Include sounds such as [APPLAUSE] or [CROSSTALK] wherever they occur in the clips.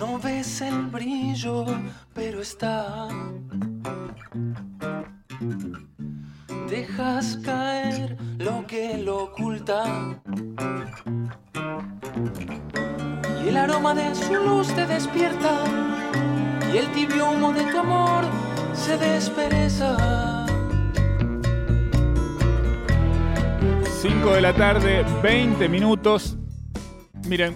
No ves el brillo, pero está. Dejas caer lo que lo oculta. Y el aroma de su luz te despierta. Y el tibio humo de tu amor se despereza. 5 de la tarde, 20 minutos. Miren,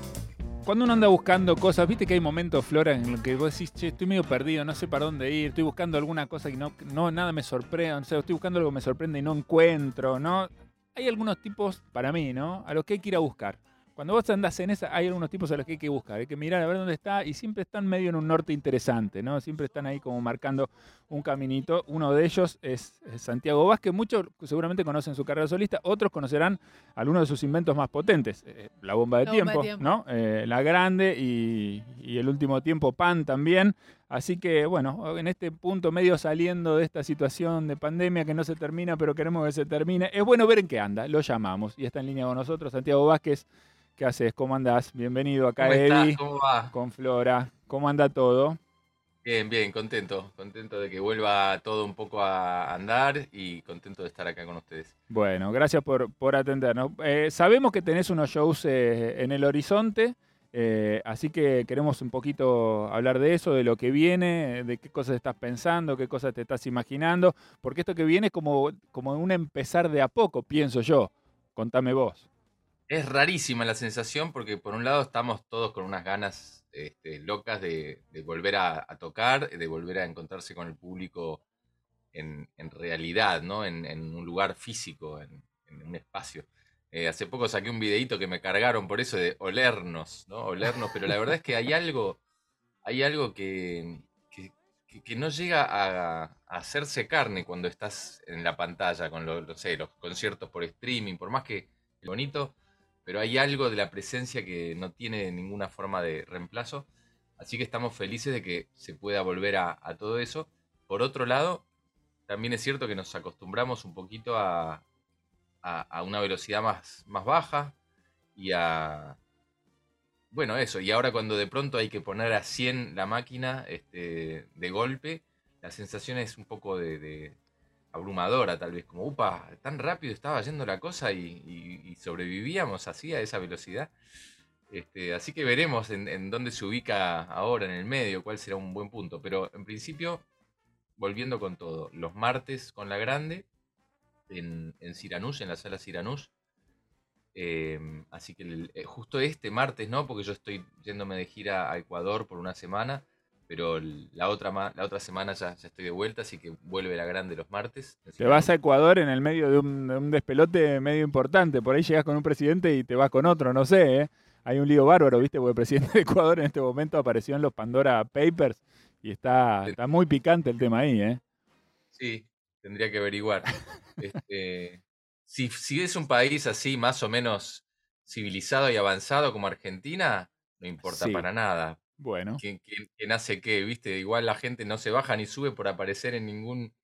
cuando uno anda buscando cosas, viste que hay momentos, Flora, en los que vos decís, che, estoy medio perdido, no sé para dónde ir, estoy buscando alguna cosa y no, no nada me sorprende, o sea, estoy buscando algo que me sorprende y no encuentro, ¿no? Hay algunos tipos, para mí, ¿no? A los que hay que ir a buscar. Cuando vos andás en esa, hay algunos tipos a los que hay que buscar, hay que mirar a ver dónde está y siempre están medio en un norte interesante, ¿no? Siempre están ahí como marcando un caminito. Uno de ellos es, Santiago Vázquez, muchos seguramente conocen su carrera solista, otros conocerán algunos de sus inventos más potentes, eh, la bomba de, tiempo, ¿no? Eh, la grande y, y el último tiempo Pan también. Así que bueno, en este punto medio saliendo de esta situación de pandemia que no se termina, pero queremos que se termine, es bueno ver en qué anda, lo llamamos y está en línea con nosotros Santiago Vázquez. ¿Qué haces? ¿Cómo andás? Bienvenido acá, Eddie. ¿Cómo va? Con Flora. ¿Cómo anda todo? Bien, bien, contento. Contento de que vuelva todo un poco a andar y contento de estar acá con ustedes. Bueno, gracias por, por atendernos. Eh, sabemos que tenés unos shows eh, en el horizonte, eh, así que queremos un poquito hablar de eso, de lo que viene, de qué cosas estás pensando, qué cosas te estás imaginando, porque esto que viene es como, como un empezar de a poco, pienso yo. Contame vos. Es rarísima la sensación porque por un lado estamos todos con unas ganas este, locas de, volver a, tocar, de volver a encontrarse con el público en, realidad, ¿no? En, un lugar físico, en, un espacio. Eh, hace poco saqué un videito que me cargaron por eso de olernos, ¿no? Olernos, pero la verdad es que hay algo, hay algo que, que, no llega a, hacerse carne cuando estás en la pantalla con los conciertos por streaming, por más que bonito, pero hay algo de la presencia que no tiene ninguna forma de reemplazo. Así que estamos felices de que se pueda volver a, todo eso. Por otro lado, también es cierto que nos acostumbramos un poquito a, una velocidad más, más baja y a... Bueno, eso, y ahora cuando de pronto hay que poner a 100 la máquina este, de golpe, la sensación es un poco de abrumadora, tal vez, como, upa, tan rápido estaba yendo la cosa y, sobrevivíamos así a esa velocidad. Este, así que veremos en, dónde se ubica ahora en el medio, cuál será un buen punto. Pero en principio, volviendo con todo, los martes con la grande, en, en en la sala Siranús. Em, así que eh, justo este martes, ¿no? Porque yo estoy yéndome de gira a Ecuador por una semana pero la otra, la otra semana ya, ya, estoy de vuelta, así que vuelve la grande los martes. Te vas a Ecuador en el medio de un, despelote medio importante, por ahí llegas con un presidente y te vas con otro, no sé, ¿eh? hay un lío bárbaro, ¿viste? Porque el presidente de Ecuador en este momento apareció en los Pandora Papers y está, está muy picante el tema ahí, ¿eh? Sí, tendría que averiguar. este, si, si es un país así más o menos civilizado y avanzado como Argentina, no importa para nada. Bueno. ¿Quién, hace qué? ¿Viste? Igual la gente no se baja ni sube por aparecer en ningún.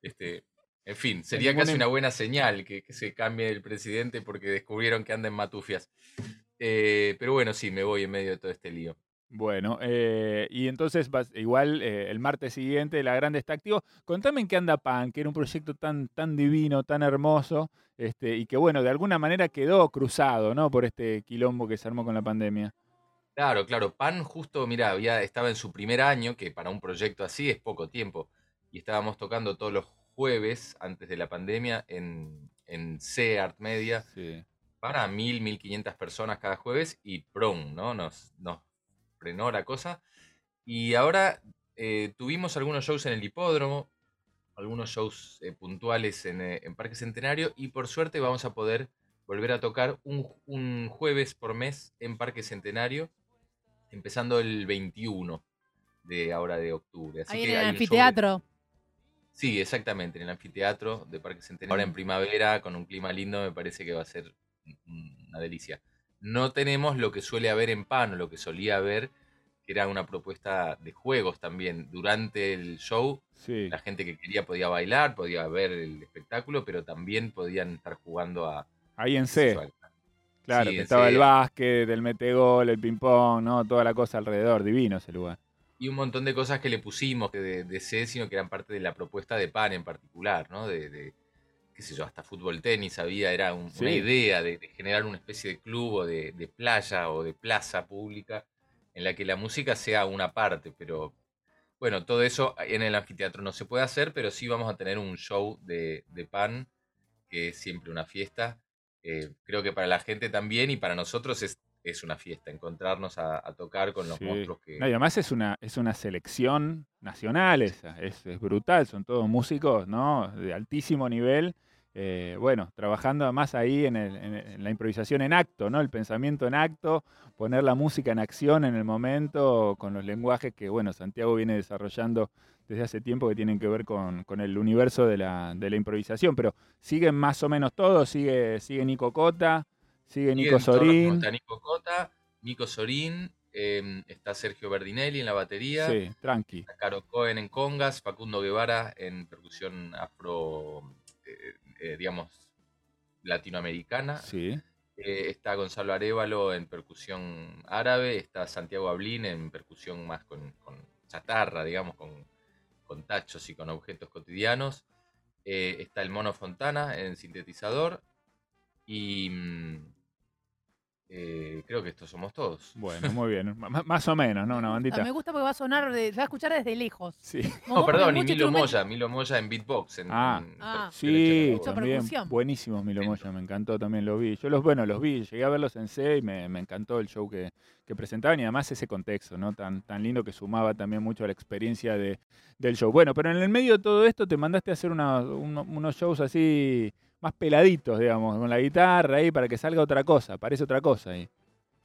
Este, en fin, sería casi una buena señal que, se cambie el presidente porque descubrieron que anda en matufias. Eh, pero bueno, sí, me voy en medio de todo este lío. Bueno, eh, y entonces igual eh, el martes siguiente la grande está activo. Contame en qué anda PAN, que era un proyecto tan, tan divino, tan hermoso, este, y que bueno, de alguna manera quedó cruzado, ¿no? Por este quilombo que se armó con la pandemia. Claro, claro. Pan justo, mira, había, estaba en su primer año, que para un proyecto así es poco tiempo, y estábamos tocando todos los jueves antes de la pandemia en, en C Art Media para mil, mil quinientas personas cada jueves y prom, ¿no? Nos, nos frenó la cosa. Y ahora eh, tuvimos algunos shows en el hipódromo, algunos shows eh, puntuales en, eh, en Parque Centenario y por suerte vamos a poder volver a tocar un, un jueves por mes en Parque Centenario empezando el 21 de ahora de octubre. Ahí en el anfiteatro. Sí, exactamente, en el anfiteatro de Parque Centenario. Ahora en primavera, con un clima lindo, me parece que va a ser una delicia. No tenemos lo que suele haber en Pan, o lo que solía haber, que era una propuesta de juegos también. Durante el show, la gente que quería podía bailar, podía ver el espectáculo, pero también podían estar jugando a... Ahí en C. Claro, Sí, que estaba el básquet, el metegol, el ping-pong, ¿no? Toda la cosa alrededor. Divino ese lugar. Y un montón de cosas que le pusimos que de, de C, sino que eran parte de la propuesta de PAN en particular, ¿no? De, de, qué sé yo, hasta fútbol tenis había, era un- Sí. una idea de, de generar una especie de club o de, de playa o de plaza pública en la que la música sea una parte, pero bueno, todo eso en el anfiteatro no se puede hacer, pero sí vamos a tener un show de, de PAN, que es siempre una fiesta. Eh, creo que para la gente también y para nosotros es, es una fiesta, encontrarnos a, a tocar con los Sí. monstruos que... No, y además es una, es una selección nacional esa, es, es brutal, son todos músicos, ¿no? De altísimo nivel. Eh, bueno, trabajando además ahí en, el- en- en la improvisación en acto, ¿no? El pensamiento en acto, poner la música en acción en el momento, con los lenguajes que, bueno, Santiago viene desarrollando desde hace tiempo que tienen que ver con, con el universo de la, de la improvisación. Pero siguen más o menos todos, sigue, sigue Nico Cota, sigue Nico Sorín. Está Nico Cota, Nico Sorín, eh, está Sergio Verdinelli en la batería, Sí, tranqui. está Caro Cohen en congas, Facundo Guevara en percusión afro, eh, digamos, latinoamericana, Sí. eh, está Gonzalo Arevalo en percusión árabe, está Santiago Ablín en percusión más con, con chatarra, digamos, con, con tachos y con objetos cotidianos, eh, está el Mono Fontana en sintetizador. Y... mm, eh, creo que estos somos todos. Bueno, [LAUGHS] muy bien. M- más o menos, ¿no? Una Ah, bandita. Me gusta porque va a sonar, de- se va a escuchar desde lejos. Sí. No, perdón, y Milo Moya, Milo Moya en beatbox. En, Ah. en Ah. Sí, también. percusión. Buenísimos Milo. Moya, me encantó también, lo vi. Yo los, bueno, los vi, llegué a verlos en C y me, me encantó el show que, que presentaban y además ese contexto, ¿no? Tan, tan lindo que sumaba también mucho a la experiencia de, del show. Bueno, pero en el medio de todo esto te mandaste a hacer una- uno- unos shows así más peladitos, digamos, con la guitarra ahí para que salga otra cosa, parece otra cosa ahí.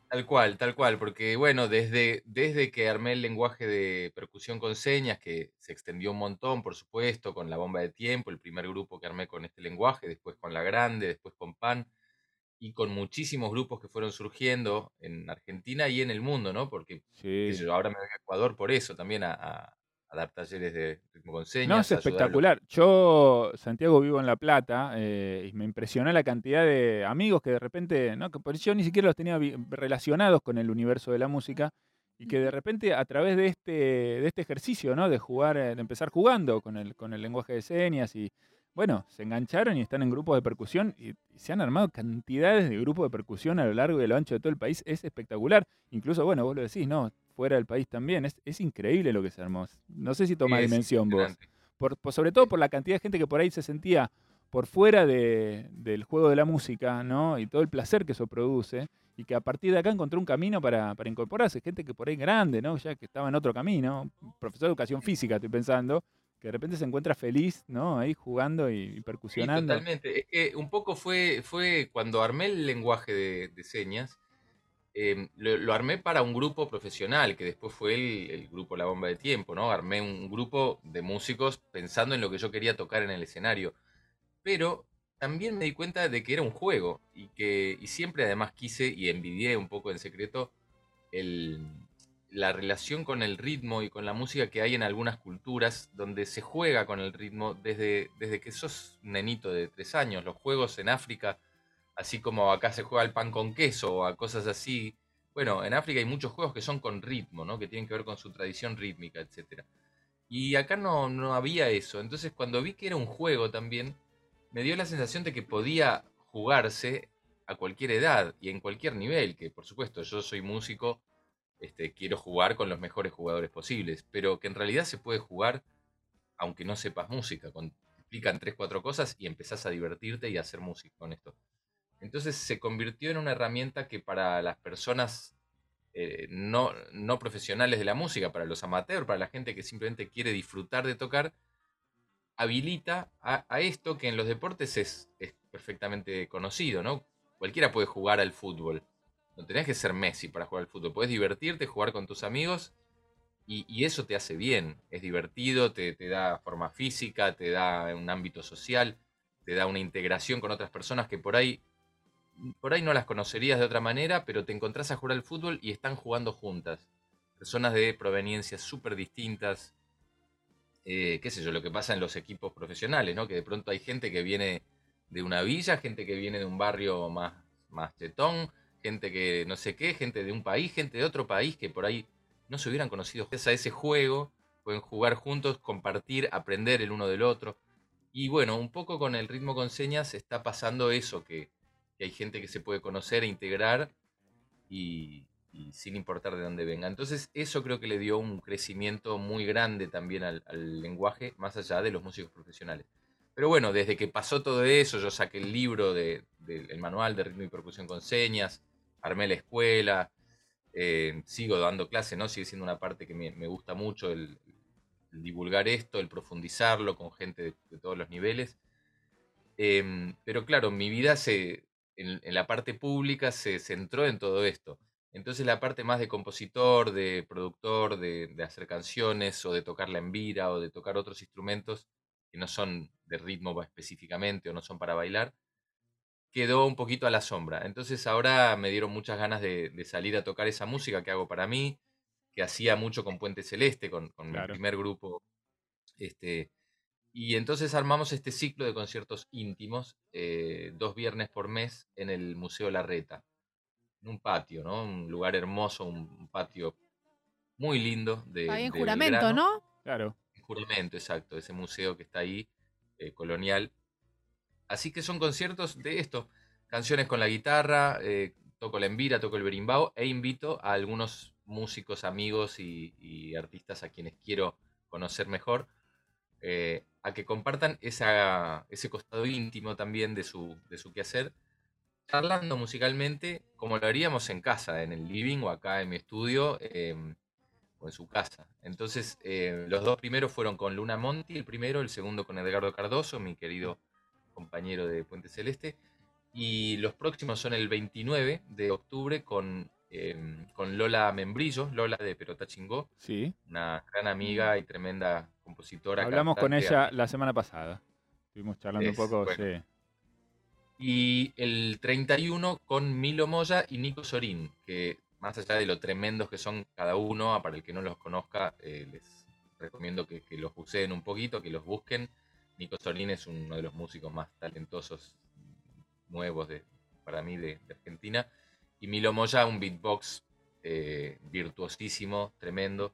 Tal cual, tal cual, porque bueno, desde, desde que armé el lenguaje de percusión con señas, que se extendió un montón, por supuesto, con la bomba de tiempo, el primer grupo que armé con este lenguaje, después con la grande, después con PAN, y con muchísimos grupos que fueron surgiendo en Argentina y en el mundo, ¿no? Porque Sí. yo, ahora me voy a Ecuador por eso también a, a- a dar talleres de ritmo con señas. No, es los- espectacular. Yo, Santiago, vivo en La Plata eh, y me impresionó la cantidad de amigos que de repente, ¿no? que por yo ni siquiera los tenía relacionados con el universo de la música y que de repente a través de este, de este ejercicio, ¿no? De jugar, eh, de empezar jugando con el, con el lenguaje de señas y, bueno, se engancharon y están en grupos de percusión y, y se han armado cantidades de grupos de percusión a lo largo y a lo ancho de todo el país. Es espectacular. Incluso, bueno, vos lo decís, ¿no? Fuera del país también. Es, es increíble lo que se armó. No sé si toma Sí, es dimensión vos por, por- sobre todo por la cantidad de gente que por ahí se sentía por fuera de- del juego de la música, ¿no? Y todo el placer que eso produce, y que a partir de acá encontró un camino para, para incorporarse, gente que por ahí grande, ¿no? Ya que estaba en otro camino, profesor de educación física, estoy pensando, que de repente se encuentra feliz, ¿no? Ahí jugando y, y Sí, percusionando. totalmente. Es que un poco fue, fue cuando armé el lenguaje de, de señas, eh, lo, armé para un grupo profesional, que después fue el, grupo La Bomba de Tiempo, ¿no? Armé un grupo de músicos pensando en lo que yo quería tocar en el escenario. Pero también me di cuenta de que era un juego y que y siempre además quise y envidié un poco en secreto el, la relación con el ritmo y con la música que hay en algunas culturas donde se juega con el ritmo desde, desde que sos nenito de tres años. Los juegos en África, así como acá se juega el pan con queso o a cosas así. Bueno, en África hay muchos juegos que son con ritmo, ¿no? que tienen que ver con su tradición rítmica, etc. Y acá no, no había eso. Entonces cuando vi que era un juego también, me dio la sensación de que podía jugarse a cualquier edad y en cualquier nivel, que por supuesto yo soy músico, este, quiero jugar con los mejores jugadores posibles, pero que en realidad se puede jugar aunque no sepas música, con, explican tres, cuatro cosas y empezás a divertirte y a hacer música con esto. Entonces se convirtió en una herramienta que para las personas eh, no, no profesionales de la música, para los amateurs, para la gente que simplemente quiere disfrutar de tocar, habilita a, esto que en los deportes es, es perfectamente conocido, ¿no? Cualquiera puede jugar al fútbol. No tenés que ser Messi para jugar al fútbol. Puedes divertirte, jugar con tus amigos y, y eso te hace bien. Es divertido, te, te da forma física, te da un ámbito social, te da una integración con otras personas que por ahí, por ahí no las conocerías de otra manera, pero te encontrás a jugar al fútbol y están jugando juntas. Personas de proveniencias súper distintas. Eh, qué sé yo, lo que pasa en los equipos profesionales, ¿no? Que de pronto hay gente que viene de una villa, gente que viene de un barrio más, más chetón, gente que no sé qué, gente de un país, gente de otro país que por ahí no se hubieran conocido. Gracias a ese juego pueden jugar juntos, compartir, aprender el uno del otro. Y bueno, un poco con el ritmo con señas está pasando eso, que, que hay gente que se puede conocer e integrar y, sin importar de dónde venga. Entonces eso creo que le dio un crecimiento muy grande también al, lenguaje, más allá de los músicos profesionales. Pero bueno, desde que pasó todo eso, yo saqué el libro del de, el manual de ritmo y percusión con señas, armé la escuela, eh, sigo dando clases, ¿no? Sigue siendo una parte que me, gusta mucho el, divulgar esto, el profundizarlo con gente de, de todos los niveles. Eh, pero claro, mi vida se, en, en, la parte pública se centró en todo esto. Entonces la parte más de compositor, de productor, de, de hacer canciones o de tocar la envira o de tocar otros instrumentos que no son de ritmo específicamente o no son para bailar, quedó un poquito a la sombra. Entonces ahora me dieron muchas ganas de, de salir a tocar esa música que hago para mí, que hacía mucho con Puente Celeste, con, con claro. mi primer grupo. Este, y entonces armamos este ciclo de conciertos íntimos, eh, dos viernes por mes, en el Museo Larreta, en un patio, ¿no? Un lugar hermoso, un patio muy lindo. De, Ahí en de juramento, Belgrano. ¿no? Claro. En juramento, exacto, ese museo que está ahí, eh, colonial. Así que son conciertos de esto, canciones con la guitarra, eh, toco la envira, toco el berimbau e invito a algunos músicos, amigos y, y artistas a quienes quiero conocer mejor, eh, a que compartan esa, ese costado íntimo también de su, de su quehacer, charlando musicalmente como lo haríamos en casa, en el living o acá en mi estudio eh, o en su casa. Entonces, eh, los dos primeros fueron con Luna Monti, el primero, el segundo con Edgardo Cardoso, mi querido compañero de Puente Celeste. Y los próximos son el 29 de octubre con, eh, con Lola Membrillo, Lola de Perota Chingó. Sí. Una gran amiga y tremenda compositora. Hablamos con ella la semana pasada. Estuvimos charlando es, un poco, bueno. sí. Y el 31 con Milo Moya y Nico Sorín, que más allá de lo tremendos que son cada uno, para el que no los conozca, eh, les recomiendo que, que, los buceen un poquito, que los busquen. Nico Sorín es uno de los músicos más talentosos nuevos de, para mí de, de Argentina. Y Milo Moya, un beatbox eh, virtuosísimo, tremendo.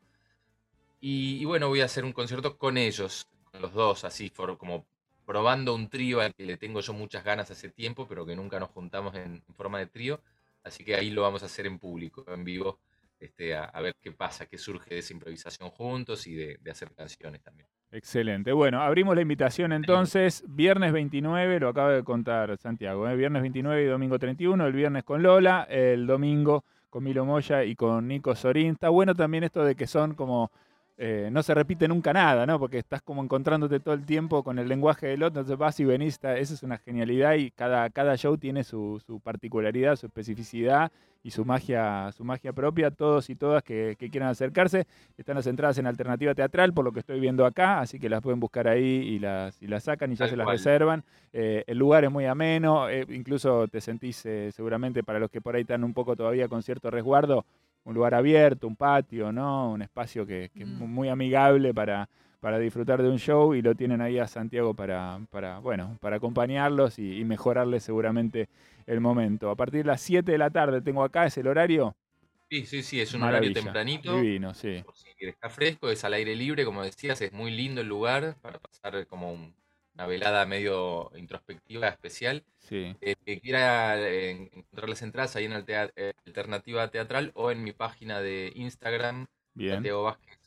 Y, y, bueno, voy a hacer un concierto con ellos, con los dos, así, for, como probando un trío al que le tengo yo muchas ganas hace tiempo, pero que nunca nos juntamos en, en forma de trío. Así que ahí lo vamos a hacer en público, en vivo, este, a, a, ver qué pasa, qué surge de esa improvisación juntos y de, de hacer canciones también. Excelente. Bueno, abrimos la invitación entonces. Viernes 29, lo acaba de contar Santiago. ¿eh? Viernes 29 y domingo 31. El viernes con Lola, el domingo con Milo Moya y con Nico Sorín. Está bueno también esto de que son como. Eh, no se repite nunca nada, ¿no? Porque estás como encontrándote todo el tiempo con el lenguaje del otro, entonces vas y venís, esa es una genialidad y cada, cada show tiene su, su particularidad, su especificidad y su magia, su magia propia. Todos y todas que, que, quieran acercarse están las entradas en Alternativa Teatral, por lo que estoy viendo acá, así que las pueden buscar ahí y las, y las sacan y ya Tal se las cual. reservan. Eh, el lugar es muy ameno, eh, incluso te sentís seguramente para los que por ahí están un poco todavía con cierto resguardo, un lugar abierto, un patio, ¿no? Un espacio que, que mm. es muy amigable para, para disfrutar de un show y lo tienen ahí a Santiago para, para bueno, para acompañarlos y, y mejorarles seguramente el momento. A partir de las 7 de la tarde tengo acá, ¿es el horario? Sí, sí, sí, es un Maravilla. horario tempranito. Divino, sí. Por si está fresco, es al aire libre, como decías, es muy lindo el lugar para pasar como un, una velada medio introspectiva especial. Sí. Eh, que quiera eh, encontrar las entradas ahí en el teat eh, Alternativa Teatral o en mi página de Instagram, Bien. Santiago Vázquez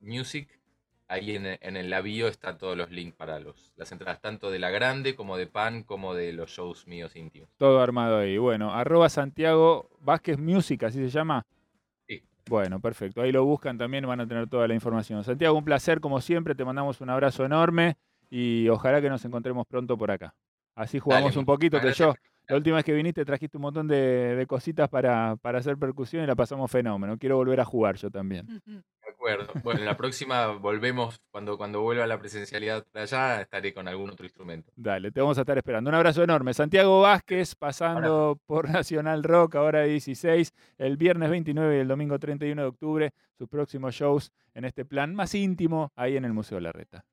Music. Ahí en, en el labio están todos los links para los, las entradas, tanto de la grande como de pan, como de los shows míos íntimos. Todo armado ahí. Bueno, arroba Santiago Vázquez Music, así se llama. Sí. Bueno, perfecto. Ahí lo buscan también, van a tener toda la información. Santiago, un placer como siempre, te mandamos un abrazo enorme y ojalá que nos encontremos pronto por acá. Así jugamos Dale, un poquito, que yo la última vez que viniste trajiste un montón de, de cositas para, para, hacer percusión y la pasamos fenómeno. Quiero volver a jugar yo también. De acuerdo. Bueno, la próxima volvemos, cuando, cuando vuelva la presencialidad para allá, estaré con algún otro instrumento. Dale, te vamos a estar esperando. Un abrazo enorme. Santiago Vázquez pasando por Nacional Rock, ahora 16, el viernes 29 y el domingo 31 de octubre, sus próximos shows en este plan más íntimo ahí en el Museo Larreta.